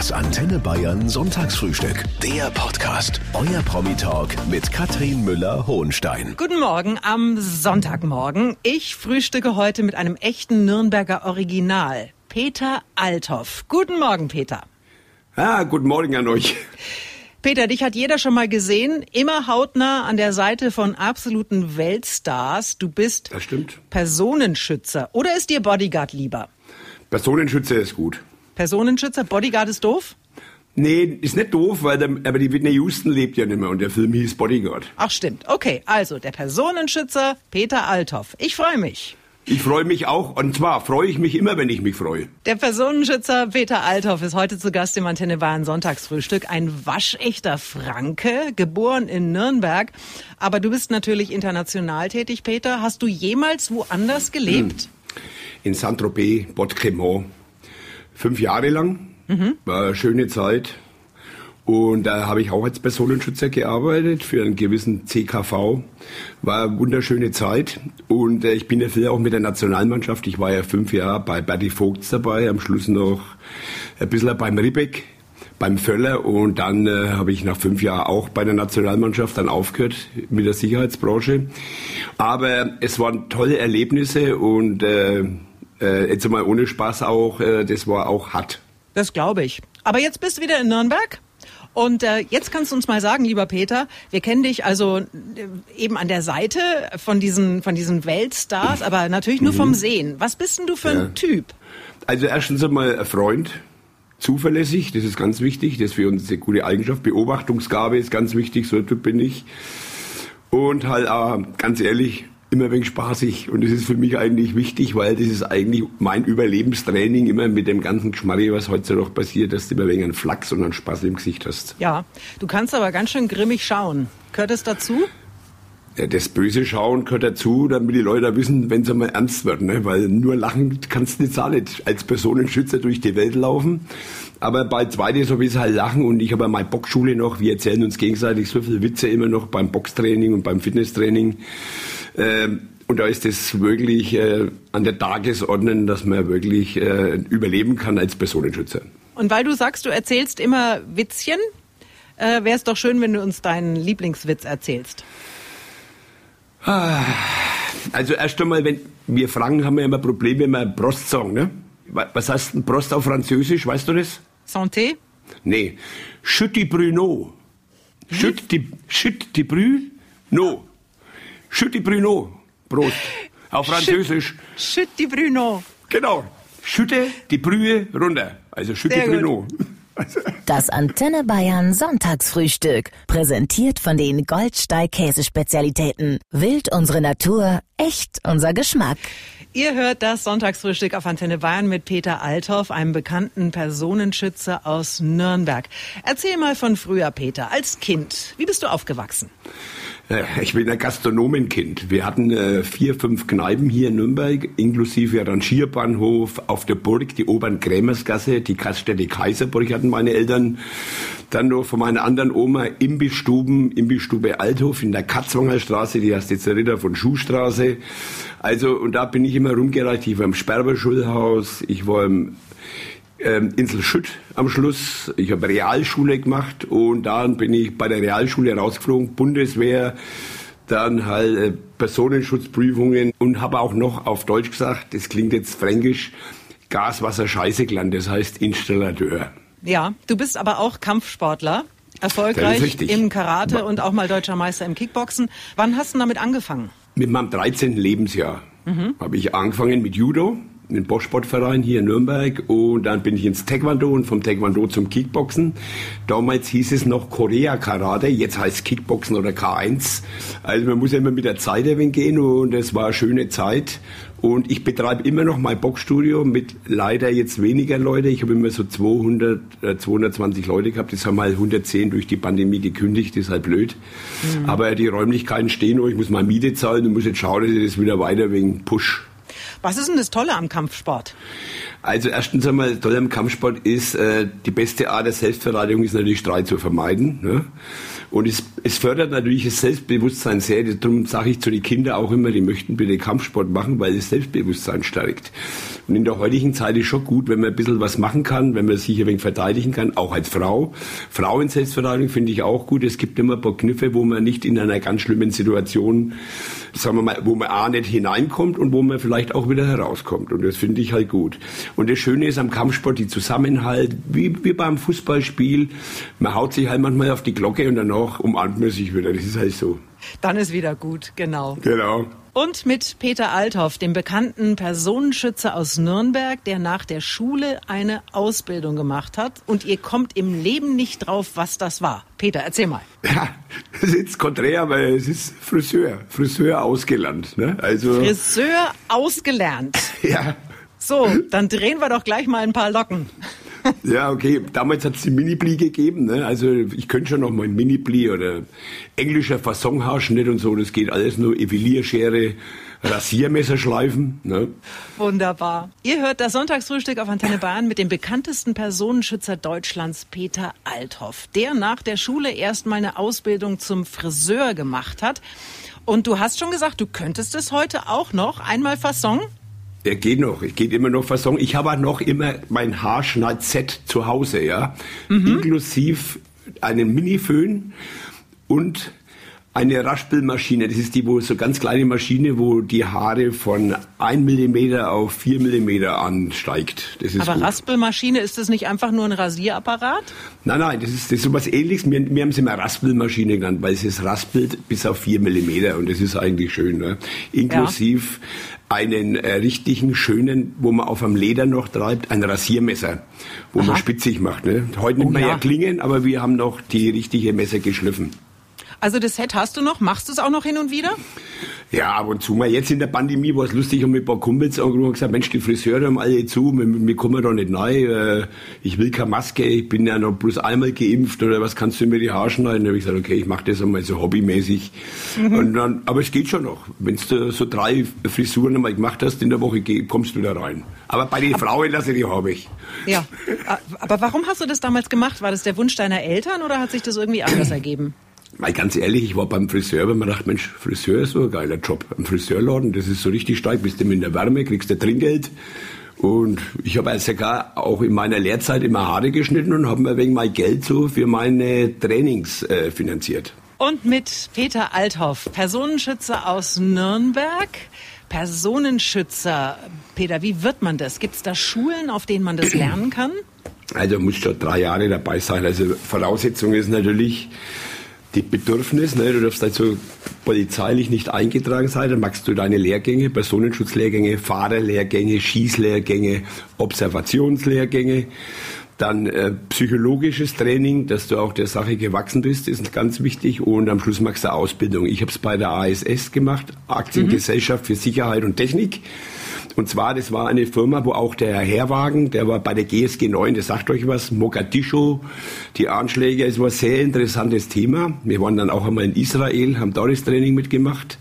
Das Antenne Bayern Sonntagsfrühstück. Der Podcast. Euer Promi-Talk mit Katrin Müller-Hohenstein. Guten Morgen am Sonntagmorgen. Ich frühstücke heute mit einem echten Nürnberger Original. Peter Althoff. Guten Morgen, Peter. Ah, guten Morgen an euch. Peter, dich hat jeder schon mal gesehen, immer hautnah an der Seite von absoluten Weltstars. Du bist Das stimmt. Personenschützer. Oder ist dir Bodyguard lieber? Personenschützer ist gut. Personenschützer, Bodyguard ist doof? Nee, ist nicht doof, weil der, aber die Whitney Houston lebt ja nicht mehr und der Film hieß Bodyguard. Ach stimmt. Okay, also der Personenschützer Peter Althoff. Ich freue mich. Ich freue mich auch, und zwar freue ich mich immer, wenn ich mich freue. Der Personenschützer Peter Althoff ist heute zu Gast im Antenne Bayern Sonntagsfrühstück. Ein waschechter Franke, geboren in Nürnberg. Aber du bist natürlich international tätig, Peter. Hast du jemals woanders gelebt? In Saint-Tropez, Bot-Cremont. Fünf Jahre lang. War eine schöne Zeit. Und da habe ich auch als Personenschützer gearbeitet für einen gewissen CKV. War eine wunderschöne Zeit. Und äh, ich bin ja früher auch mit der Nationalmannschaft. Ich war ja fünf Jahre bei Berti Vogts dabei, am Schluss noch ein bisschen beim Ribbeck, beim Völler. Und dann äh, habe ich nach fünf Jahren auch bei der Nationalmannschaft dann aufgehört mit der Sicherheitsbranche. Aber es waren tolle Erlebnisse und äh, äh, jetzt mal ohne Spaß auch, äh, das war auch hart. Das glaube ich. Aber jetzt bist du wieder in Nürnberg. Und äh, jetzt kannst du uns mal sagen, lieber Peter, wir kennen dich also äh, eben an der Seite von diesen, von diesen Weltstars, aber natürlich nur vom Sehen. Was bist denn du für ein Ja. Typ? Also erstens einmal ein Freund, zuverlässig, das ist ganz wichtig, das ist für uns eine gute Eigenschaft. Beobachtungsgabe ist ganz wichtig, so ein Typ bin ich. Und halt auch, ganz ehrlich, immer wenig spaßig. Und das ist für mich eigentlich wichtig, weil das ist eigentlich mein Überlebenstraining, immer mit dem ganzen Geschmarri, was heute noch passiert, dass du immer ein wenig einen Flachs und einen Spaß im Gesicht hast. Ja, du kannst aber ganz schön grimmig schauen. Gehört es dazu? Ja, das böse Schauen gehört dazu, damit die Leute wissen, wenn es einmal ernst wird. Ne? Weil nur lachen kannst du nicht auch nicht als Personenschützer durch die Welt laufen. Aber bei zweites habe ich halt lachen und ich habe meine Boxschule noch. Wir erzählen uns gegenseitig so viele Witze immer noch beim Boxtraining und beim Fitnesstraining. Ähm, und da ist es wirklich äh, an der Tagesordnung, dass man wirklich äh, überleben kann als Personenschützer. Und weil du sagst, du erzählst immer Witzchen, äh, wäre es doch schön, wenn du uns deinen Lieblingswitz erzählst. Also erst einmal, wenn wir Franken haben wir immer Probleme, wenn wir Prost sagen. Ne? Wa- Was heißt denn Prost auf Französisch, weißt du das? Santé? Nee. Die Bruno. Chut die Bruno. Die Bruno. Prost. Auf Französisch. Schütt die Bruno. Genau. Schütte die Brühe runter. Also gut. Bruno. Das Antenne Bayern Sonntagsfrühstück. Präsentiert von den Goldsteig Käsespezialitäten. Wild unsere Natur, echt unser Geschmack. Ihr hört das Sonntagsfrühstück auf Antenne Bayern mit Peter Althoff, einem bekannten Personenschützer aus Nürnberg. Erzähl mal von früher, Peter, als Kind. Wie bist du aufgewachsen? Ich bin ein Gastronomenkind. Wir hatten äh, vier, fünf Kneipen hier in Nürnberg, inklusive Rangierbahnhof, auf der Burg, die Obern-Krämersgasse, die Gaststätte Kaiserburg hatten meine Eltern. Dann noch von meiner anderen Oma Imbissstuben, Imbissstube Althof in der Katzwanger Straße, die heißt jetzt Ritter von Schuhstraße. Also, und da bin ich immer rumgereicht. Ich war im Sperber-Schulhaus, ich war im ähm, Insel Schütt am Schluss. Ich habe Realschule gemacht und dann bin ich bei der Realschule rausgeflogen, Bundeswehr, dann halt äh, Personenschutzprüfungen und habe auch noch auf Deutsch gesagt, das klingt jetzt fränkisch, Gas, Wasser, Scheiße gelernt, das heißt Installateur. Ja, du bist aber auch Kampfsportler. Erfolgreich im Karate und auch mal deutscher Meister im Kickboxen. Wann hast du damit angefangen? Mit meinem 13. Lebensjahr habe ich angefangen mit Judo, im Boschsportverein hier in Nürnberg und dann bin ich ins Taekwondo und vom Taekwondo zum Kickboxen. Damals hieß es noch Korea Karate, jetzt heißt es Kickboxen oder K1. Also man muss ja immer mit der Zeit wenig gehen und es war eine schöne Zeit. Und ich betreibe immer noch mein Boxstudio mit leider jetzt weniger Leute. Ich habe immer so 200, äh, 220 Leute gehabt. Das haben halt 110 durch die Pandemie gekündigt. Das ist halt blöd. Aber die Räumlichkeiten stehen noch. Ich muss mal Miete zahlen und muss jetzt schauen, dass ich das wieder weiter wegen Push. Was ist denn das Tolle am Kampfsport? Also erstens einmal, toll am Kampfsport ist, äh, die beste Art der Selbstverteidigung ist natürlich Streit zu vermeiden. Ne? Und es, es fördert natürlich das Selbstbewusstsein sehr. Darum sage ich zu den Kindern auch immer, die möchten bitte Kampfsport machen, weil es Selbstbewusstsein stärkt. Und in der heutigen Zeit ist schon gut, wenn man ein bisschen was machen kann, wenn man sich ein wenig verteidigen kann, auch als Frau. Frauen-Selbstverteidigung finde ich auch gut. Es gibt immer ein paar Kniffe, wo man nicht in einer ganz schlimmen Situation, sagen wir mal, wo man A nicht hineinkommt und wo man vielleicht auch wieder herauskommt. Und das finde ich halt gut. Und das Schöne ist am Kampfsport die Zusammenhalt, wie, wie beim Fußballspiel. Man haut sich halt manchmal auf die Glocke und danach umarmt man sich wieder. Das ist halt so. Dann ist wieder gut, genau. Genau. Und mit Peter Althoff, dem bekannten Personenschützer aus Nürnberg, der nach der Schule eine Ausbildung gemacht hat. Und ihr kommt im Leben nicht drauf, was das war. Peter, erzähl mal. Ja, das ist konträr, weil es ist Friseur. Friseur ausgelernt. Ne? Also, Friseur ausgelernt. Ja. So, dann drehen wir doch gleich mal ein paar Locken. Ja, okay. Damals hat es die Mini-Pli gegeben. Ne? Also ich könnte schon noch mal ein Mini-Pli oder englischer Fassonhaarschnitt und so. Das geht alles nur Evelierschere, Rasiermesser schleifen. Ne? Wunderbar. Ihr hört das Sonntagsfrühstück auf Antenne Bayern mit dem bekanntesten Personenschützer Deutschlands, Peter Althoff, der nach der Schule erstmal eine Ausbildung zum Friseur gemacht hat. Und du hast schon gesagt, du könntest es heute auch noch einmal Fasson? Er geht noch, ich geht immer noch Fasson. Ich habe noch immer mein Haarschneid-Set zu Hause, ja. Mhm. Inklusiv einen Mini-Föhn und eine Raspelmaschine. Das ist die, wo so ganz kleine Maschine, wo die Haare von 1 mm auf 4 mm ansteigt. Das ist Aber gut. Raspelmaschine, ist das nicht einfach nur ein Rasierapparat? Nein, nein, das ist, das ist sowas ähnliches. Wir, wir haben sie immer Raspelmaschine genannt, weil es raspelt bis auf 4 mm und das ist eigentlich schön. Ne? Inklusiv. Einen äh, richtigen, schönen, wo man auf einem Leder noch treibt, ein Rasiermesser, wo Aha. man spitzig macht. Ne? Heute oh, nimmt man ja. ja Klingen, aber wir haben noch die richtige Messer geschliffen. Also das Set hast du noch? Machst du es auch noch hin und wieder? Ja, ab und zu mal. Jetzt in der Pandemie war es lustig, und mit ein paar Kumpels angerufen und gesagt, Mensch, die Friseure haben alle zu, wir, wir kommen da nicht rein, äh, ich will keine Maske, ich bin ja noch bloß einmal geimpft oder was kannst du mir die Haare schneiden? Da habe ich gesagt, okay, ich mache das einmal so hobbymäßig. Mhm. Und dann, aber es geht schon noch. Wenn du so drei Frisuren einmal gemacht hast in der Woche, kommst du da rein. Aber bei den Frauen lasse die habe ich. Ja, aber warum hast du das damals gemacht? War das der Wunsch deiner Eltern oder hat sich das irgendwie anders ergeben? Mal ganz ehrlich, ich war beim Friseur, weil man dachte, Mensch, Friseur ist so ein geiler Job. Am Friseurladen, das ist so richtig stark, bist du in der Wärme, kriegst du Trinkgeld. Und ich habe als sogar auch in meiner Lehrzeit immer Haare geschnitten und habe mir wegen mein Geld so für meine Trainings äh, finanziert. Und mit Peter Althoff, Personenschützer aus Nürnberg. Personenschützer, Peter, wie wird man das? Gibt es da Schulen, auf denen man das lernen kann? Also muss schon drei Jahre dabei sein. Also Voraussetzung ist natürlich, die Bedürfnis, ne, du darfst also polizeilich nicht eingetragen sein, dann machst du deine Lehrgänge, Personenschutzlehrgänge, Fahrerlehrgänge, Schießlehrgänge, Observationslehrgänge, dann äh, psychologisches Training, dass du auch der Sache gewachsen bist, ist ganz wichtig und am Schluss machst du Ausbildung. Ich habe es bei der ASS gemacht, Aktiengesellschaft mhm. für Sicherheit und Technik. Und zwar, das war eine Firma, wo auch der Herr Herwagen, der war bei der GSG 9, das sagt euch was, Mogadischu, die Anschläge, es war ein sehr interessantes Thema. Wir waren dann auch einmal in Israel, haben da das Training mitgemacht.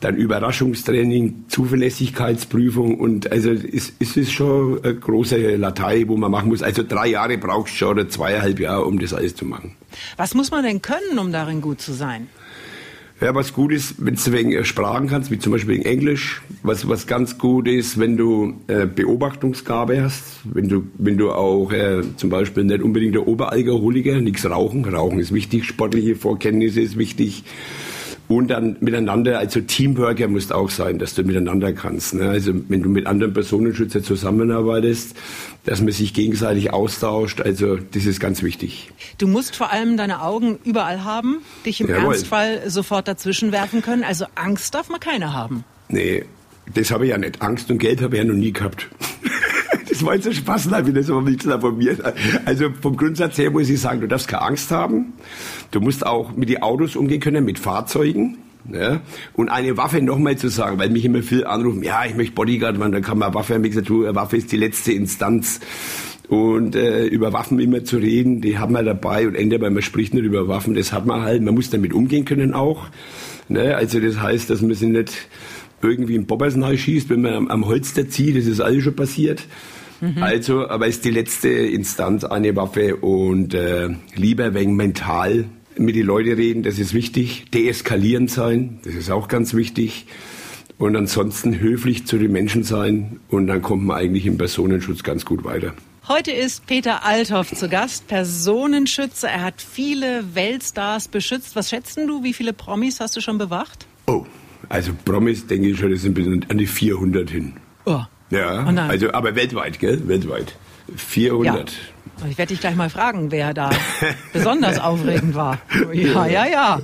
Dann Überraschungstraining, Zuverlässigkeitsprüfung und also es, es ist schon eine große Latei, wo man machen muss. Also drei Jahre brauchst du schon oder zweieinhalb Jahre, um das alles zu machen. Was muss man denn können, um darin gut zu sein? Ja, was gut ist, wenn du wegen äh, Sprachen kannst, wie zum Beispiel in Englisch. Was, was ganz gut ist, wenn du äh, Beobachtungsgabe hast, wenn du, wenn du auch äh, zum Beispiel nicht unbedingt der Oberalkoholiker, nichts rauchen. Rauchen ist wichtig, sportliche Vorkenntnisse ist wichtig. Und dann miteinander, also Teamworker muss auch sein, dass du miteinander kannst. Ne? Also wenn du mit anderen Personenschützern zusammenarbeitest, dass man sich gegenseitig austauscht, also das ist ganz wichtig. Du musst vor allem deine Augen überall haben, dich im Jawohl. Ernstfall sofort dazwischen werfen können. Also Angst darf man keine haben. Nee, das habe ich ja nicht. Angst und Geld habe ich ja noch nie gehabt. das war jetzt ein Spaß, wie das aber nichts von mir. Also vom Grundsatz her muss ich sagen, du darfst keine Angst haben. Du musst auch mit den Autos umgehen können, mit Fahrzeugen. Ja? Und eine Waffe nochmal zu sagen, weil mich immer viel anrufen, ja, ich möchte Bodyguard, man, dann kann man Waffe, haben gesagt, du, Waffe ist die letzte Instanz. Und äh, über Waffen immer zu reden, die haben wir dabei und Ende, weil man spricht nicht über Waffen, das hat man halt, man muss damit umgehen können auch. Ne? Also das heißt, dass man sich nicht irgendwie ein Bobbersnei schießt, wenn man am, am Holster zieht, das ist alles schon passiert. Mhm. Also, aber ist die letzte Instanz eine Waffe und äh, lieber wegen mental mit den Leuten reden, das ist wichtig. Deeskalierend sein, das ist auch ganz wichtig. Und ansonsten höflich zu den Menschen sein und dann kommt man eigentlich im Personenschutz ganz gut weiter. Heute ist Peter Althoff zu Gast, Personenschützer. Er hat viele Weltstars beschützt. Was schätzt du, wie viele Promis hast du schon bewacht? Oh, also Promis denke ich schon, das sind an die 400 hin. Oh. Ja, also aber weltweit, gell? Weltweit. 400. Ja. Ich werde dich gleich mal fragen, wer da besonders aufregend war. Ja, ja, ja.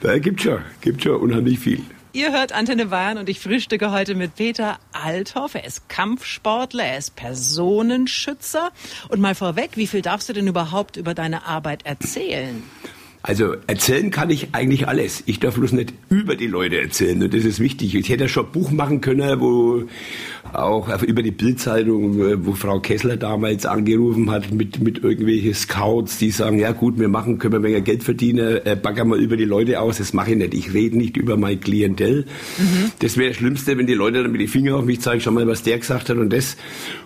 Da gibt schon, gibt schon unheimlich viel. Ihr hört Antenne Bayern und ich frühstücke heute mit Peter Althoff. Er ist Kampfsportler, er ist Personenschützer. Und mal vorweg, wie viel darfst du denn überhaupt über deine Arbeit erzählen? Also erzählen kann ich eigentlich alles. Ich darf bloß nicht über die Leute erzählen und das ist wichtig. Ich hätte schon ein Buch machen können, wo auch über die Bildzeitung, wo Frau Kessler damals angerufen hat mit mit irgendwelchen Scouts, die sagen, ja gut, wir machen, können wir mehr Geld verdienen, äh, baggern wir über die Leute aus. Das mache ich nicht. Ich rede nicht über mein Klientel. Mhm. Das wäre das Schlimmste, wenn die Leute dann mit den Fingern auf mich zeigen, schau mal, was der gesagt hat und das.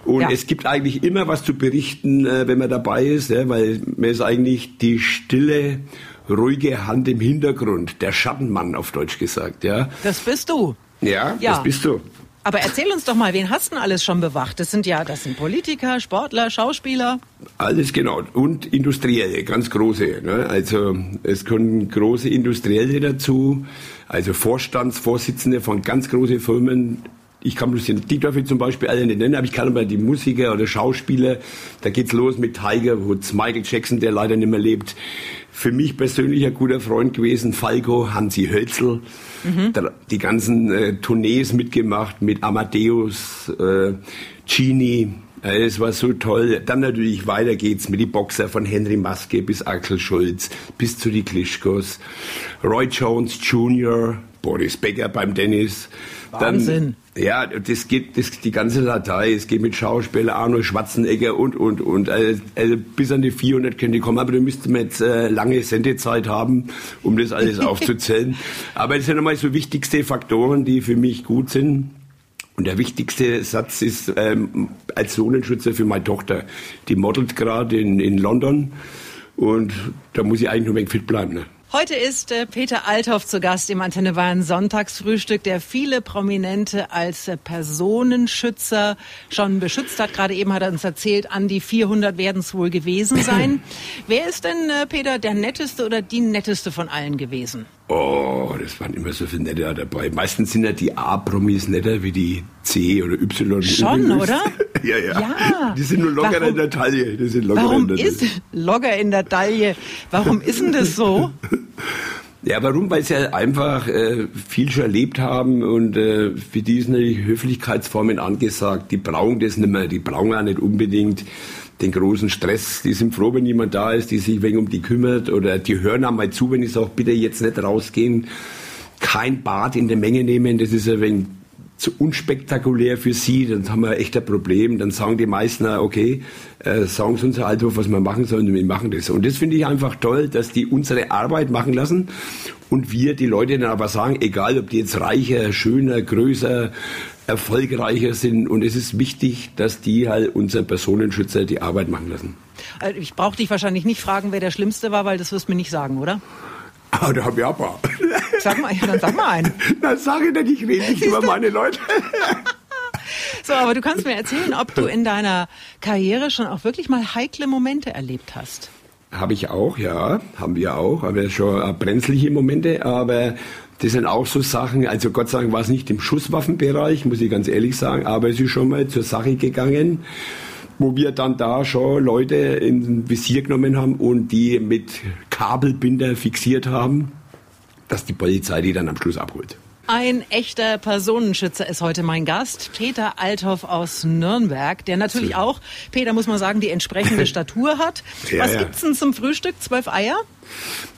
Und ja. es gibt eigentlich immer was zu berichten, äh, wenn man dabei ist, ja, weil man ist eigentlich die stille ruhige Hand im Hintergrund, der Schattenmann auf Deutsch gesagt, ja. Das bist du. Ja, ja. das bist du. Aber erzähl uns doch mal, wen hast du denn alles schon bewacht? Das sind ja, das sind Politiker, Sportler, Schauspieler. Alles genau. Und Industrielle, ganz große. Ne? Also es kommen große Industrielle dazu, also Vorstandsvorsitzende von ganz großen Firmen, ich kann bloß den, die darf zum Beispiel alle nicht nennen, aber ich kann aber die Musiker oder Schauspieler, da geht's los mit Tiger Woods, Michael Jackson, der leider nicht mehr lebt. Für mich persönlich ein guter Freund gewesen, Falco, Hansi Hölzel, mhm. die ganzen äh, Tournees mitgemacht mit Amadeus, äh, Genie, es war so toll. Dann natürlich weiter geht's mit die Boxer von Henry Maske bis Axel Schulz, bis zu die Klischkos. Roy Jones Jr., Boris Becker beim Dennis. Wahnsinn. Dann, ja, das geht das, die ganze Datei. Es geht mit Schauspieler Arno Schwarzenegger und, und, und. Also, also bis an die 400 können die kommen. Aber da müsste man jetzt äh, lange Sendezeit haben, um das alles aufzuzählen. Aber das sind nochmal so wichtigste Faktoren, die für mich gut sind. Und der wichtigste Satz ist ähm, als Sohnenschützer für meine Tochter. Die modelt gerade in, in London. Und da muss ich eigentlich nur ein wenig fit bleiben. Ne? Heute ist äh, Peter Althoff zu Gast im Antenne Bayern Sonntagsfrühstück, der viele Prominente als äh, Personenschützer schon beschützt hat. Gerade eben hat er uns erzählt, an die 400 werden es wohl gewesen sein. Wer ist denn, äh, Peter, der netteste oder die netteste von allen gewesen? Oh, das waren immer so viele Nette dabei. Meistens sind ja die A-Promis netter wie die C oder Y. Schon, oder? ja, ja, ja, Die sind nur locker warum, in der Taille. Die sind locker warum in der ist locker in der Taille? Warum ist denn das so? Ja, warum? Weil sie halt einfach äh, viel schon erlebt haben und äh, für die sind natürlich Höflichkeitsformen angesagt. Die brauchen das nicht mehr, die brauchen auch nicht unbedingt den großen Stress. Die sind froh, wenn jemand da ist, die sich wegen um die kümmert oder die hören einmal zu, wenn ich sage, bitte jetzt nicht rausgehen, kein Bad in der Menge nehmen, das ist ein wenig zu unspektakulär für sie, dann haben wir echt ein Problem. Dann sagen die meisten, okay, äh, sagen sie uns halt, was wir machen sollen und wir machen das. Und das finde ich einfach toll, dass die unsere Arbeit machen lassen und wir die Leute dann aber sagen, egal ob die jetzt reicher, schöner, größer, erfolgreicher sind. Und es ist wichtig, dass die halt unser Personenschützer die Arbeit machen lassen. Äh, ich brauche dich wahrscheinlich nicht fragen, wer der Schlimmste war, weil das wirst du mir nicht sagen, oder? Ah, da habe ich aber. Sag mal, dann sag mal einen. Dann sage ich nicht, ich rede nicht über meine Leute. So, aber du kannst mir erzählen, ob du in deiner Karriere schon auch wirklich mal heikle Momente erlebt hast. Habe ich auch, ja, haben wir auch, aber schon brenzliche Momente, aber das sind auch so Sachen, also Gott sei Dank war es nicht im Schusswaffenbereich, muss ich ganz ehrlich sagen, aber es ist schon mal zur Sache gegangen, wo wir dann da schon Leute in Visier genommen haben und die mit Kabelbinder fixiert haben, dass die Polizei die dann am Schluss abholt. Ein echter Personenschützer ist heute mein Gast, Peter Althoff aus Nürnberg, der natürlich auch, Peter muss man sagen, die entsprechende Statur hat. Ja, Was ja. gibt's denn zum Frühstück? Zwölf Eier?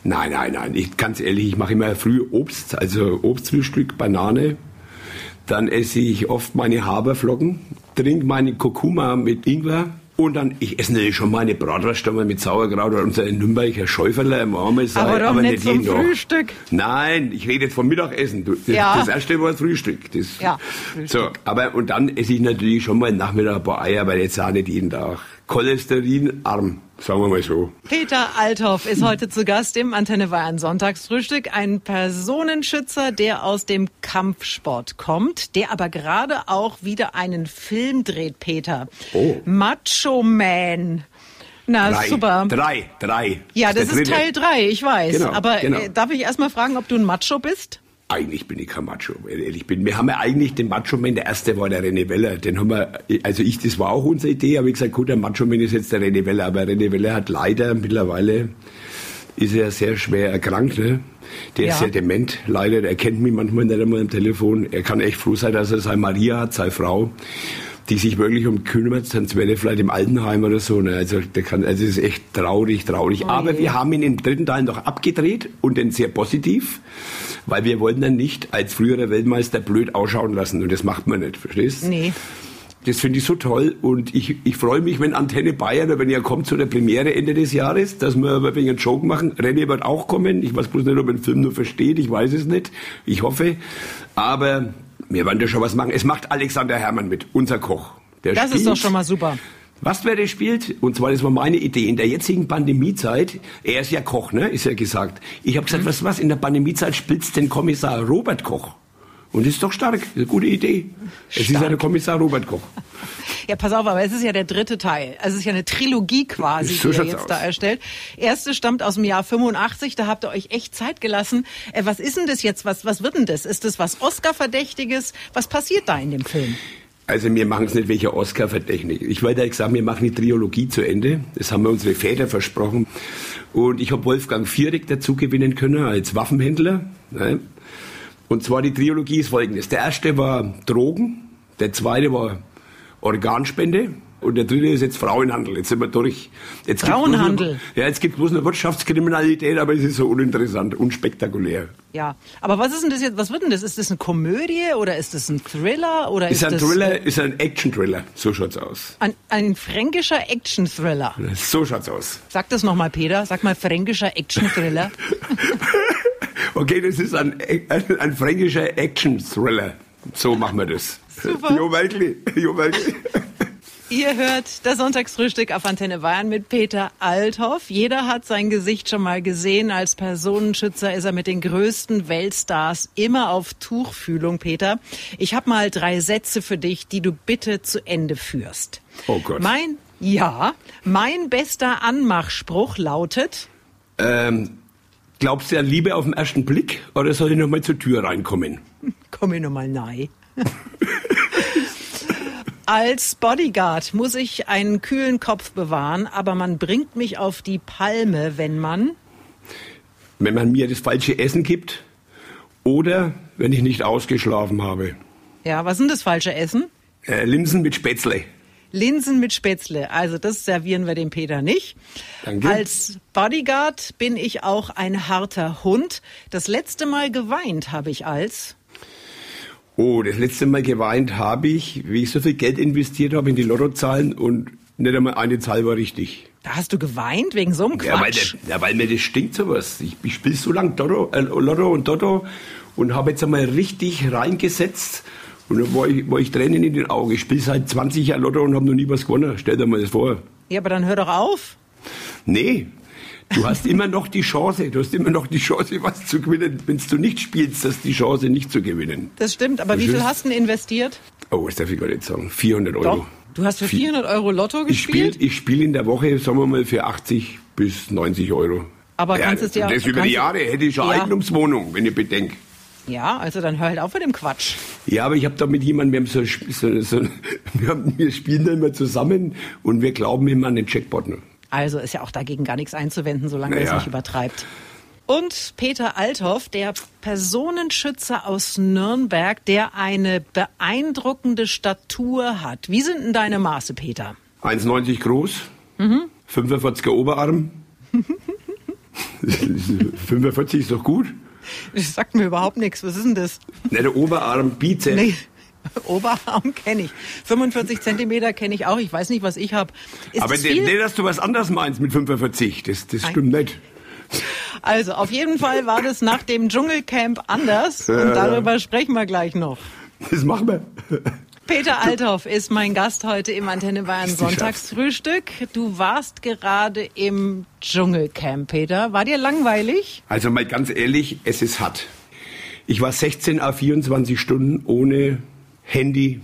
Nein, nein, nein. Ich, ganz ehrlich, ich mache immer früh Obst, also Obstfrühstück, Banane. Dann esse ich oft meine Haberflocken, trinke meine Kurkuma mit Ingwer Und dann, ich esse natürlich schon meine Bratwurst einmal mit Sauerkraut oder unser Nürnberger Schäuferler im Ameisei. Aber doch aber nicht zum jeden Tag. Frühstück. Nein, ich rede jetzt vom Mittagessen. Das, Ja. das erste war Frühstück. Das, Ja, So, aber und dann esse ich natürlich schon mal Nachmittag ein paar Eier, aber jetzt auch nicht jeden Tag. Cholesterinarm, sagen wir mal so. Peter Althoff ist heute zu Gast im Antenne Bayern Sonntagsfrühstück. Ein Personenschützer, der aus dem Kampfsport kommt, der aber gerade auch wieder einen Film dreht, Peter. Oh. Macho Man. Na, Drei, super. drei, drei. Ja, das der ist. Teil drei, ich weiß. Genau, aber genau. Äh, darf ich erst mal fragen, ob du ein Macho bist? Eigentlich bin ich kein Macho, wenn ich ehrlich bin. Wir haben ja eigentlich den Macho-Man, der erste war der René Weller. Den haben wir, also ich, das war auch unsere Idee, aber ich gesagt, gut, der Macho-Man ist jetzt der René Weller. Aber René Weller hat leider mittlerweile, ist er sehr schwer erkrankt, ne? Der Ja. ist sehr dement, leider. Er kennt mich manchmal nicht einmal am Telefon. Er kann echt froh sein, dass er seine Maria hat, seine Frau, die sich wirklich um kümmert, sonst wäre er vielleicht im Altenheim oder so. Ne? Also, der kann, also es ist echt traurig, traurig. Aber wir haben ihn im dritten Teil noch abgedreht und den sehr positiv, weil wir wollten dann nicht als früherer Weltmeister blöd ausschauen lassen. Und das macht man nicht, verstehst? Nee. Das finde ich so toll und ich, ich freue mich, wenn Antenne Bayern, oder wenn ihr kommt zu der Premiere Ende des Jahres, dass wir ein wenig einen Joke machen. René wird auch kommen. Ich weiß bloß nicht, ob er den Film nur versteht. Ich weiß es nicht. Ich hoffe. Aber wir werden da schon was machen. Es macht Alexander Herrmann mit, unser Koch. Der Das ist spielt- doch schon mal super. was wer das spielt, und zwar, das war meine Idee, in der jetzigen Pandemiezeit, er ist ja Koch, ne, ist ja gesagt. Ich habe Mhm. gesagt, was, was, in der Pandemiezeit spielt's den Kommissar Robert Koch. Und das ist doch stark, ist eine gute Idee. Es ist ja der Kommissar Robert Koch. Ja, pass auf, aber es ist ja der dritte Teil. Also es ist ja eine Trilogie quasi, So die ihr jetzt aus. da erstellt. Erste stammt aus dem Jahr 85, da habt ihr euch echt Zeit gelassen. Äh, was ist denn das jetzt? Was, was wird denn das? Ist das was Oscar-Verdächtiges? Was passiert da in dem Film? Also wir machen es nicht welcher Oscar-Verdächtig. Ich wollte ja gesagt, wir machen die Trilogie zu Ende. Das haben wir unsere Väter versprochen. Und ich habe Wolfgang Vierig dazu gewinnen können als Waffenhändler. Ne? Und zwar die Trilogie ist folgendes. Der erste war Drogen, der zweite war Organspende und der dritte ist jetzt Frauenhandel. Jetzt sind wir durch. Jetzt Frauenhandel? Noch, ja, jetzt gibt es bloß eine Wirtschaftskriminalität, aber es ist so uninteressant, unspektakulär. Ja, aber was ist denn das jetzt? Was wird denn das? Ist das eine Komödie oder ist das ein Thriller oder ist, Ist ein das Thriller, ist ein Action-Thriller. So schaut's aus. ein, ein fränkischer Action-Thriller? So schaut's aus. Sag das nochmal, Peter. Sag mal fränkischer Action-Thriller. Okay, das ist ein, ein, ein fränkischer Action-Thriller. So machen wir das. Super. Jo, wirklich. Jo, wirklich. Ihr hört das Sonntagsfrühstück auf Antenne Bayern mit Peter Althoff. Jeder hat sein Gesicht schon mal gesehen. Als Personenschützer ist er mit den größten Weltstars immer auf Tuchfühlung, Peter. Ich habe mal drei Sätze für dich, die du bitte zu Ende führst. Oh Gott. Mein, ja, mein bester Anmachspruch lautet, Ähm, glaubst du an Liebe auf den ersten Blick oder soll ich noch mal zur Tür reinkommen? komm ich nochmal nahe. Als Bodyguard muss ich einen kühlen Kopf bewahren, aber man bringt mich auf die Palme, wenn man Wenn man mir das falsche Essen gibt oder wenn ich nicht ausgeschlafen habe. Ja, was sind das falsche Essen? Äh, Linsen mit Spätzle. Linsen mit Spätzle. Also das servieren wir dem Peter nicht. Danke. Als Bodyguard bin ich auch ein harter Hund. Das letzte Mal geweint habe ich als Oh, das letzte Mal geweint habe ich, wie ich so viel Geld investiert habe in die Lottozahlen und nicht einmal eine Zahl war richtig. da hast du geweint wegen so einem Ja, weil, Quatsch. der, ja, weil mir das stinkt sowas. Ich, ich spiele so lang Lotto, äh, Lotto und Toto und habe jetzt einmal richtig reingesetzt und dann war ich, war ich Tränen in den Augen. Ich spiele seit 20 Jahren Lotto und habe noch nie was gewonnen. Stell dir mal das vor. Ja, aber dann hör doch auf. Nee, du hast immer noch die Chance, du hast immer noch die Chance, was zu gewinnen. Wenn du nicht spielst, hast du die Chance, nicht zu gewinnen. Das stimmt. Aber wie Das viel ist- hast du denn investiert? Oh, das darf ich gar nicht sagen. 400 Euro. Doch. Du hast für 400 Euro Lotto Ich spiele gespielt? ich spiel in der Woche, sagen wir mal, für 80 bis 90 Euro. Aber ja, kannst es dir- Das über die Jahre hätte ich schon Ja. Eigentumswohnung, wenn ich bedenke. Ja, also dann hör halt auf mit dem Quatsch. Ja, aber ich habe da mit jemandem, wir, haben so, so, wir, haben, wir spielen da immer zusammen und wir glauben immer an den Jackpot. ne? Also ist ja auch dagegen gar nichts einzuwenden, solange er es Naja. nicht übertreibt. Und Peter Althoff, der Personenschützer aus Nürnberg, der eine beeindruckende Statur hat. Wie sind denn deine Maße, Peter? 1,90 groß, Mhm. 45er Oberarm. 45 ist doch gut. Das sagt mir überhaupt nichts. Was ist denn das? Ne, der Oberarm, Bizeps. Nee. Oberarm kenne ich. 45 Zentimeter kenne ich auch. Ich weiß nicht, was ich habe. Aber das nee, dass du was anderes meinst mit 45, das, das stimmt nicht. Also auf jeden Fall war das nach dem Dschungelcamp anders und darüber sprechen wir gleich noch. Das machen wir. Peter Althoff ist mein Gast heute im Antenne Bayern Sonntagsfrühstück. Du warst gerade im Dschungelcamp, Peter. War dir langweilig? Also mal ganz ehrlich, es ist hart. Ich war 16 auf 24 Stunden ohne Handy,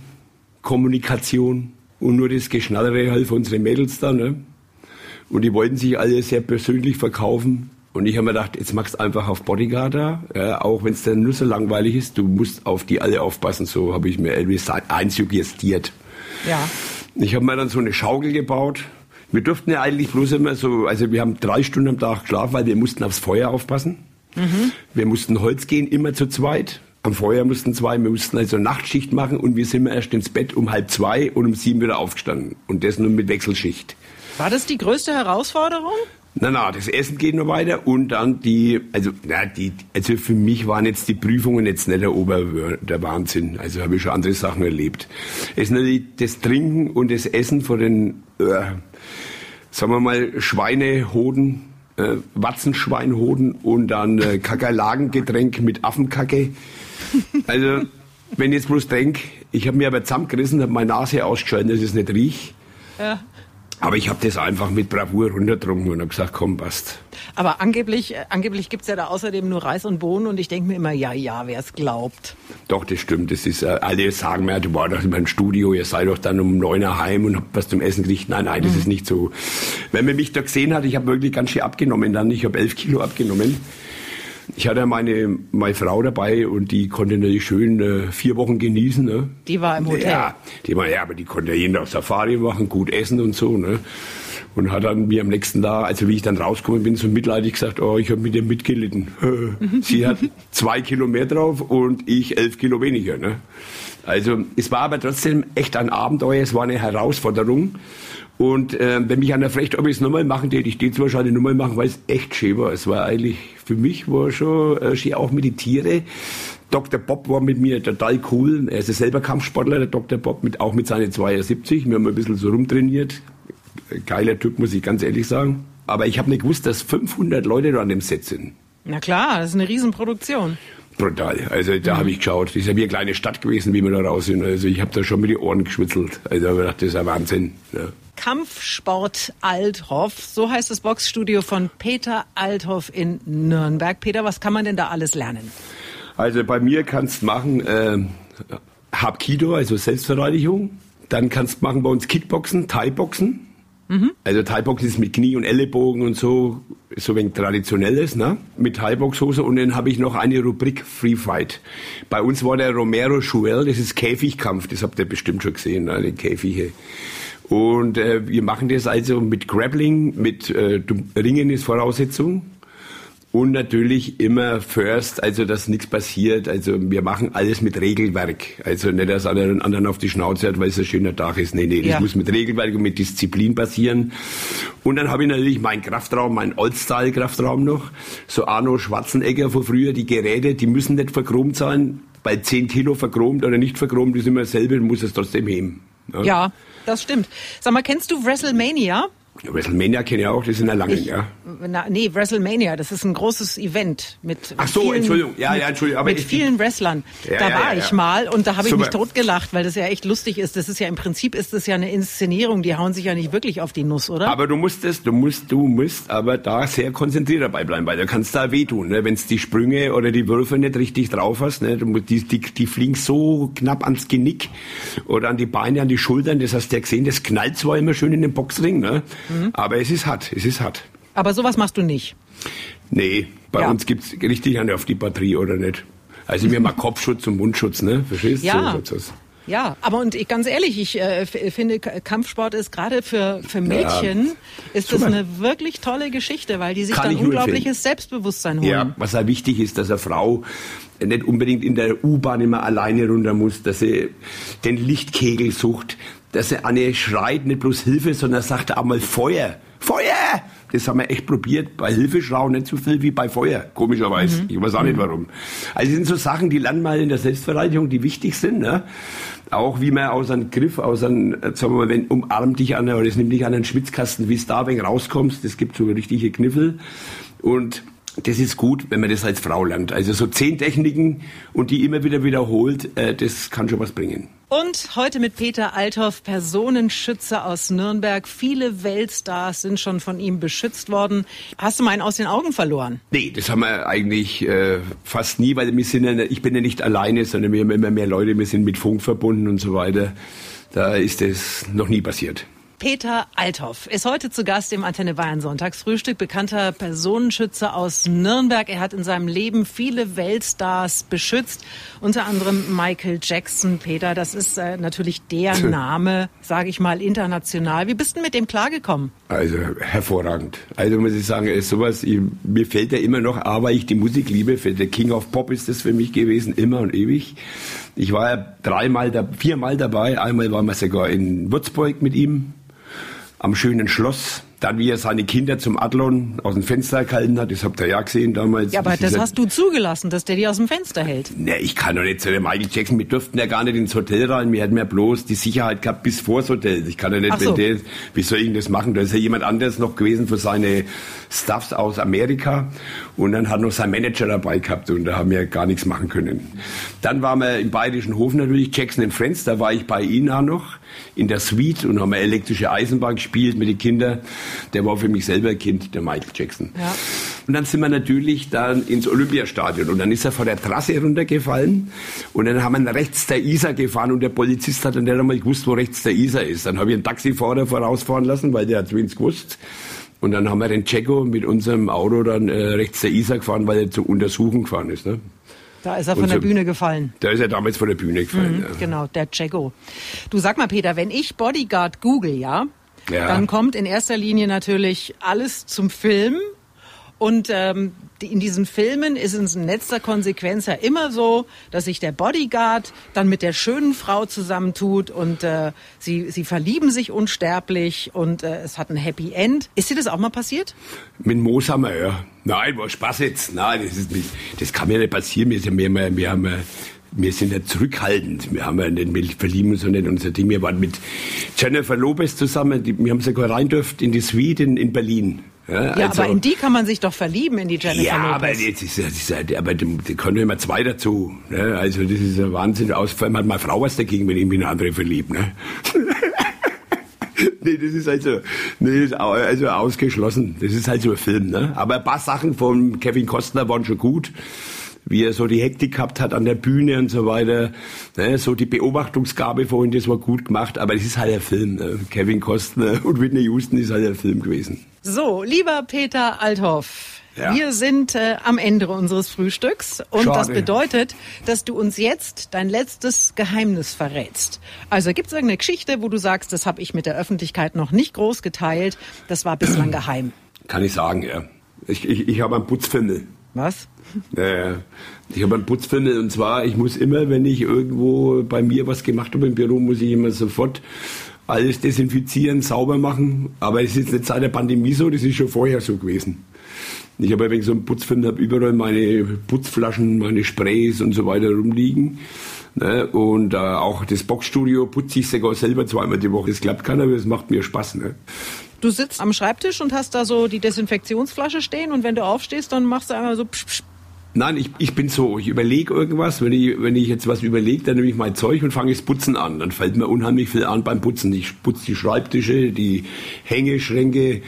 Kommunikation und nur das Geschnallere halt von unseren Mädels da. Ne? Und die wollten sich alle sehr persönlich verkaufen. Und ich habe mir gedacht, jetzt machst du einfach auf Bodyguard da, ja, auch wenn es dann nur so langweilig ist, du musst auf die alle aufpassen. So habe ich mir Elvis einsuggestiert. Ja. Ich habe mir dann so eine Schaukel gebaut. Wir durften ja eigentlich bloß immer so, also wir haben drei Stunden am Tag geschlafen, weil wir mussten aufs Feuer aufpassen. Wir mussten Holz gehen, immer zu zweit. Am Feuer mussten zwei, wir mussten also Nachtschicht machen und wir sind erst ins Bett um halb zwei und um sieben wieder aufgestanden. Und das nur mit Wechselschicht. War das die größte Herausforderung? Na, na, das Essen geht noch weiter und dann die, also, na, die, also für mich waren jetzt die Prüfungen jetzt nicht der Ober, der Wahnsinn. Also habe ich schon andere Sachen erlebt. Es ist natürlich das Trinken und das Essen von den, äh, sagen wir mal, Schweinehoden, äh, Watzenschweinhoden und dann äh, Kakerlagengetränk mit Affenkacke. Also, wenn ich jetzt bloß denk, ich habe mir aber zusammengerissen, habe meine Nase ausgeschaltet, dass es nicht riech. Ja. Aber ich habe das einfach mit Bravour runtergetrunken und habe gesagt, komm, passt. Aber angeblich, äh, angeblich gibt's ja da außerdem nur Reis und Bohnen und ich denke mir immer, ja, ja, wer es glaubt. Doch, das stimmt. Das ist, äh, alle sagen mir, du warst doch in meinem Studio, ihr seid doch dann um neun Uhr heim und habt was zum Essen gekriegt. Nein, nein, das ist nicht so. Wenn man mich da gesehen hat, ich habe wirklich ganz schön abgenommen dann. Ich habe elf Kilo abgenommen. Ich hatte meine, meine Frau dabei und die konnte natürlich schön äh, vier Wochen genießen. Ne? Die war im Hotel. Ja, die war, ja, aber die konnte jeden Tag Safari machen, gut essen und so. Ne? Und hat dann mir am nächsten Tag, also wie ich dann rausgekommen bin, so mitleidig gesagt, oh, ich habe mit ihr mitgelitten. Sie hat zwei Kilo mehr drauf und ich elf Kilo weniger. Ne? Also es war aber trotzdem echt ein Abenteuer, es war eine Herausforderung. Und äh, wenn mich einer fragt, ob ich es nochmal machen täte, ich täte es wahrscheinlich nochmal machen, weil es echt schön war. Es war eigentlich, für mich war schon äh, schön auch mit den Tieren. Dr. Bob war mit mir total cool. Er ist ja selber Kampfsportler, der Dr. Bob, mit, auch mit seinen 72. Wir haben ein bisschen so rumtrainiert. Geiler Typ, muss ich ganz ehrlich sagen. Aber ich habe nicht gewusst, dass 500 Leute da an dem Set sind. Na klar, das ist eine Riesenproduktion. Brutal. Also da habe ich geschaut. Das ist ja wie eine kleine Stadt gewesen, wie wir da raus sind. Also ich habe da schon mit den Ohren geschwitzelt. Also ich gedacht, das ist ja Wahnsinn. Ja. Kampfsport Althoff, so heißt das Boxstudio von Peter Althoff in Nürnberg. Peter, was kann man denn da alles lernen? Also bei mir kannst du machen äh, Hapkido, also Selbstverteidigung. Dann kannst du machen bei uns Kickboxen, Thai-Boxen. Also Thai-Boxen ist mit Knie und Ellenbogen und so, so wenig traditionelles, ne? Mit Thai-Box-Hose und dann habe ich noch eine Rubrik Free Fight. Bei uns war der Romero Schuel, das ist Käfigkampf, das habt ihr bestimmt schon gesehen, ne? die Käfige. Und äh, wir machen das also mit Grappling, mit äh, Ringen ist Voraussetzung. Und natürlich immer first, also dass nichts passiert. Also wir machen alles mit Regelwerk. Also nicht, dass einer den anderen auf die Schnauze hat, weil es ein schöner Tag ist. Nee, nee, das Ja. muss mit Regelwerk und mit Disziplin passieren. Und dann habe ich natürlich meinen Kraftraum, meinen Old-Style-Kraftraum noch. So Arno Schwarzenegger von früher, die Geräte, die müssen nicht verchromt sein. Bei 10 Kilo verchromt oder nicht verchromt ist immer dasselbe, du musst es trotzdem heben. Ja, das stimmt. Sag mal, kennst du WrestleMania? WrestleMania kenne ich auch, das sind ja lange, Ich, ja. na, nee, WrestleMania, das ist ein großes Event mit Ach so, vielen, Entschuldigung. Ja, ja, Entschuldigung, aber mit ich- vielen Wrestlern. Ja, da ja, war ja, ich mal und da habe ich mich totgelacht, weil das ja echt lustig ist. Das ist ja im Prinzip ist das ja eine Inszenierung, die hauen sich ja nicht wirklich auf die Nuss, oder? Aber du musst es, du musst, du musst aber da sehr konzentriert dabei bleiben, weil da kannst da wehtun, ne? wenn die Sprünge oder die Würfe nicht richtig drauf hast, ne? Du die, die, die fliegen so knapp ans Genick oder an die Beine, an die Schultern, das hast du ja gesehen, das knallt zwar immer schön in den Boxring, ne? Mhm. aber es ist hart, es ist hart. Aber sowas machst du nicht. Nee, bei Ja. uns gibt's richtig eine auf die Batterie oder nicht. Also wir mal Kopfschutz und Mundschutz, ne? Verstehst du? Ja. So. Ja, aber und ich, ganz ehrlich, ich äh, finde Kampfsport ist gerade für für Mädchen ist das eine wirklich tolle Geschichte, weil die sich Kann dann unglaubliches Selbstbewusstsein holen. Ja, was halt wichtig ist, dass eine Frau nicht unbedingt in der U-Bahn immer alleine runter muss, dass sie den Lichtkegel sucht, dass sie eine schreit, nicht bloß Hilfe, sondern sagt auch mal Feuer. Feuer! Das haben wir echt probiert. Bei Hilfeschrau nicht so viel wie bei Feuer, komischerweise. Ich weiß auch nicht warum. Also das sind so Sachen, die lernen mal in der Selbstverteidigung, die wichtig sind. Ne? Auch wie man aus einem Griff, aus einem, äh, sagen wir mal, wenn umarmt dich an oder es nimmt dich an einen Schwitzkasten, wie es da wenn rauskommst, das gibt so richtige Kniffel. Und das ist gut, wenn man das als Frau lernt. Also so zehn Techniken und die immer wieder wiederholt, äh, das kann schon was bringen. Und heute mit Peter Althoff, Personenschützer aus Nürnberg. Viele Weltstars sind schon von ihm beschützt worden. Hast du mal einen aus den Augen verloren? Nee, das haben wir eigentlich äh, fast nie, weil wir sind ja, ich bin ja nicht alleine, sondern wir haben immer mehr Leute, wir sind mit Funk verbunden und so weiter. Da ist es noch nie passiert. Peter Althoff ist heute zu Gast im Antenne Bayern Sonntagsfrühstück, bekannter Personenschützer aus Nürnberg. Er hat in seinem Leben viele Weltstars beschützt, unter anderem Michael Jackson. Peter, das ist äh, natürlich der Name, sage ich mal, international. Wie bist du mit dem klargekommen? Also hervorragend. Also muss ich sagen, ist sowas, ich, mir fällt ja immer noch, aber ich die Musik liebe, für der King of Pop ist das für mich gewesen, immer und ewig. Ich war ja dreimal, viermal dabei. Einmal waren wir sogar in Würzburg mit ihm am schönen Schloss. Dann, wie er seine Kinder zum Adlon aus dem Fenster gehalten hat, das habt ihr ja gesehen damals. Ja, aber das, hast du zugelassen, dass der die aus dem Fenster hält. Ne, ich kann doch nicht zu dem Michael Jackson, wir durften ja gar nicht ins Hotel rein, wir hätten ja bloß die Sicherheit gehabt bis vors Hotel. Ich kann ja nicht, so. der, wie soll ich das machen? Da ist ja jemand anderes noch gewesen für seine Stuffs aus Amerika und dann hat noch sein Manager dabei gehabt und da haben wir gar nichts machen können. Dann waren wir im Bayerischen Hof natürlich, Jackson and Friends, da war ich bei Ihnen auch noch in der Suite und haben elektrische Eisenbahn gespielt mit den Kindern. Der war für mich selber Kind, der Michael Jackson. Ja. Und dann sind wir natürlich dann ins Olympiastadion und dann ist er von der Trasse runtergefallen und dann haben wir rechts der Isar gefahren und der Polizist hat dann nicht einmal gewusst, wo rechts der Isar ist. Dann habe ich einen Taxifahrer vorausfahren lassen, weil der hat es gewusst. Und dann haben wir den Checo mit unserem Auto dann äh, rechts der Isar gefahren, weil er zu untersuchen gefahren ist. Ne? Da ist er von so, der Bühne gefallen. Da ist er damals von der Bühne gefallen. Mhm, ja. Genau, der Jago. Du sag mal, Peter, wenn ich Bodyguard google, ja, ja, dann kommt in erster Linie natürlich alles zum Film. Und ähm, in diesen Filmen ist es in letzter Konsequenz ja immer so, dass sich der Bodyguard dann mit der schönen Frau zusammentut und äh, sie, sie verlieben sich unsterblich und äh, es hat ein Happy End. Ist dir das auch mal passiert? Mit Mooshammer, ja. Nein, war Spaß jetzt. Nein, das, ist nicht, das kann mir nicht passieren. Wir, sind, wir, wir haben wir sind ja zurückhaltend. Wir haben ja nicht, wir verlieben uns ja nicht unser Ding. Wir waren mit Jennifer Lopez zusammen. Die, wir haben sogar rein dürft in die Suite in, in Berlin. Ja, ja also, aber in die kann man sich doch verlieben, in die Jennifer ja, Lopez. aber jetzt ist, ist, aber da kommen immer zwei dazu. Ne? Also das ist ein Wahnsinn. Ausfall hat meine Frau was dagegen, wenn ich mich in eine andere verliebe. Ne? nee, das ist also, nee, ist also ausgeschlossen. Das ist halt so ein Film. Ne? Aber ein paar Sachen von Kevin Costner waren schon gut wie er so die Hektik gehabt hat an der Bühne und so weiter. Ne, so die Beobachtungsgabe vorhin, das war gut gemacht, aber es ist halt ein Film. Ne? Kevin Costner und Whitney Houston ist halt ein Film gewesen. So, lieber Peter Althoff. Ja. Wir sind äh, am Ende unseres Frühstücks und Schade. das bedeutet, dass du uns jetzt dein letztes Geheimnis verrätst. Also gibt es irgendeine Geschichte, wo du sagst, das habe ich mit der Öffentlichkeit noch nicht groß geteilt, das war bislang geheim? Kann ich sagen, ja. Ich, ich, ich habe einen Putzfimmel. Was? Äh, ich habe einen Putzfimmel und zwar, ich muss immer, wenn ich irgendwo bei mir was gemacht habe im Büro, muss ich immer sofort alles desinfizieren, sauber machen. Aber es ist nicht seit der Pandemie so, das ist schon vorher so gewesen. Ich habe übrigens so einen Putzfimmel, habe überall meine Putzflaschen, meine Sprays und so weiter rumliegen. Ne? Und äh, auch das Boxstudio putze ich sogar selber zweimal die Woche. Es klappt keiner, aber es macht mir Spaß. Ne? Du sitzt am Schreibtisch und hast da so die Desinfektionsflasche stehen und wenn du aufstehst, dann machst du einmal so psch, psch, Nein, ich, ich bin so, ich überlege irgendwas. Wenn ich, wenn ich jetzt was überlege, dann nehme ich mein Zeug und fange das Putzen an. Dann fällt mir unheimlich viel an beim Putzen. Ich putze die Schreibtische, die Hängeschränke.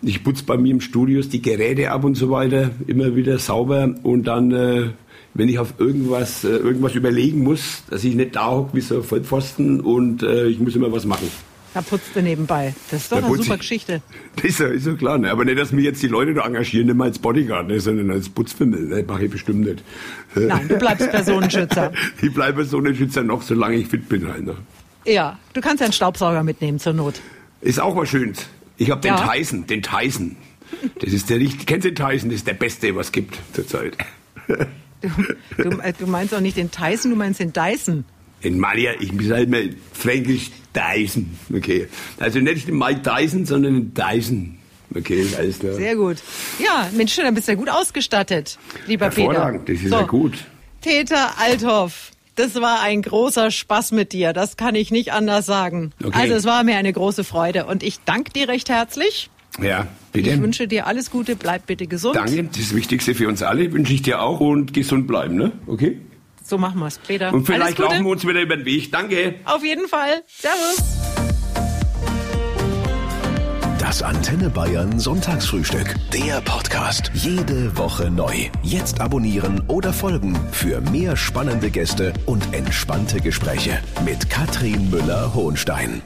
Ich putze bei mir im Studio die Geräte ab und so weiter. Immer wieder sauber. Und dann, äh, wenn ich auf irgendwas, äh, irgendwas überlegen muss, dass ich nicht da hocke wie so ein Vollpfosten und äh, ich muss immer was machen. Da putzt du nebenbei. Das ist doch da eine super Geschichte. Das ist ja, ist ja klar. Ne? Aber nicht, dass mich jetzt die Leute da engagieren, nicht mal als Bodyguard, ne? sondern als Putzfimmel. Ne? Mache ich bestimmt nicht. Nein, du bleibst Personenschützer. ich bleibe Personenschützer noch, solange ich fit bin. Halt, ne? Ja, du kannst ja einen Staubsauger mitnehmen zur Not. Ist auch was Schönes. Ich habe den ja. Tyson, den Tyson. Das ist der richtig, kennst du den Tyson? Das ist der Beste, was es gibt zurzeit. Du, du, äh, du meinst auch nicht den Tyson, du meinst den Dyson. In Malia, ich bin halt mal fränkisch Dyson. Okay. Also nicht den Mike Dyson, sondern den Dyson. Okay, alles klar. Sehr gut. Ja, Mensch, dann bist du ja gut ausgestattet, lieber Hervorragend, Peter. das ist so. ja gut. Peter Althoff, Das war ein großer Spaß mit dir. Das kann ich nicht anders sagen. Okay. Also es war mir eine große Freude und ich danke dir recht herzlich. Ja, bitte. Ich wünsche dir alles Gute, bleib bitte gesund. Danke, das ist das Wichtigste für uns alle. Wünsche ich dir auch und gesund bleiben, ne? Okay? So machen wir's, Peter. Und vielleicht laufen wir uns wieder über den Weg. Danke. Auf jeden Fall. Servus. Das Antenne Bayern Sonntagsfrühstück. Der Podcast. Jede Woche neu. Jetzt abonnieren oder folgen für mehr spannende Gäste und entspannte Gespräche mit Katrin Müller-Hohenstein.